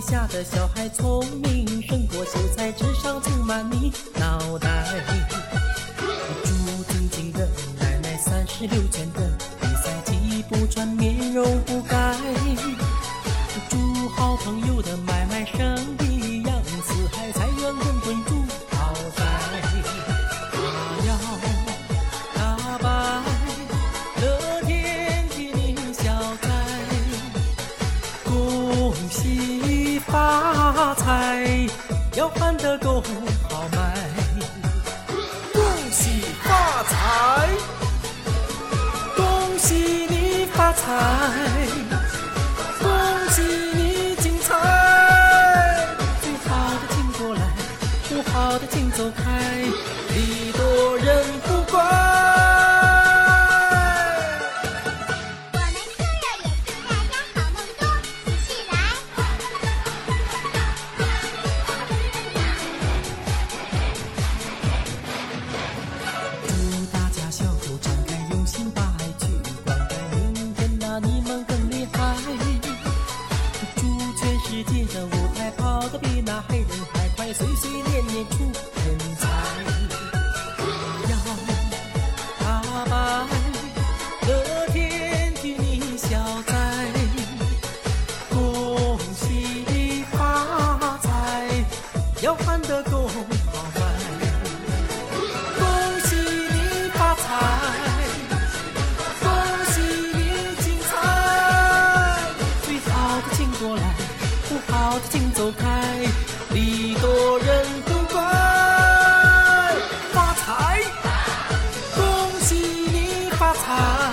下的小孩聪明，胜过秀才，智商充满你脑袋。朱晶晶的奶奶三十六圈的比赛既不穿，面容不改。祝好朋友的买卖生意扬四海，财源滚滚入口袋。他要打败乐天的宁小仔，恭喜发财，要换得够好卖。恭喜发财，恭喜你发财，恭喜你精彩。最好的请过来，不好的请走开，岁岁年年出人才。要打败乐天替你消灾，恭喜发财，要换得够好卖。恭喜你发财，恭喜你精彩。最好的请过来，不好的请走开，礼多 time.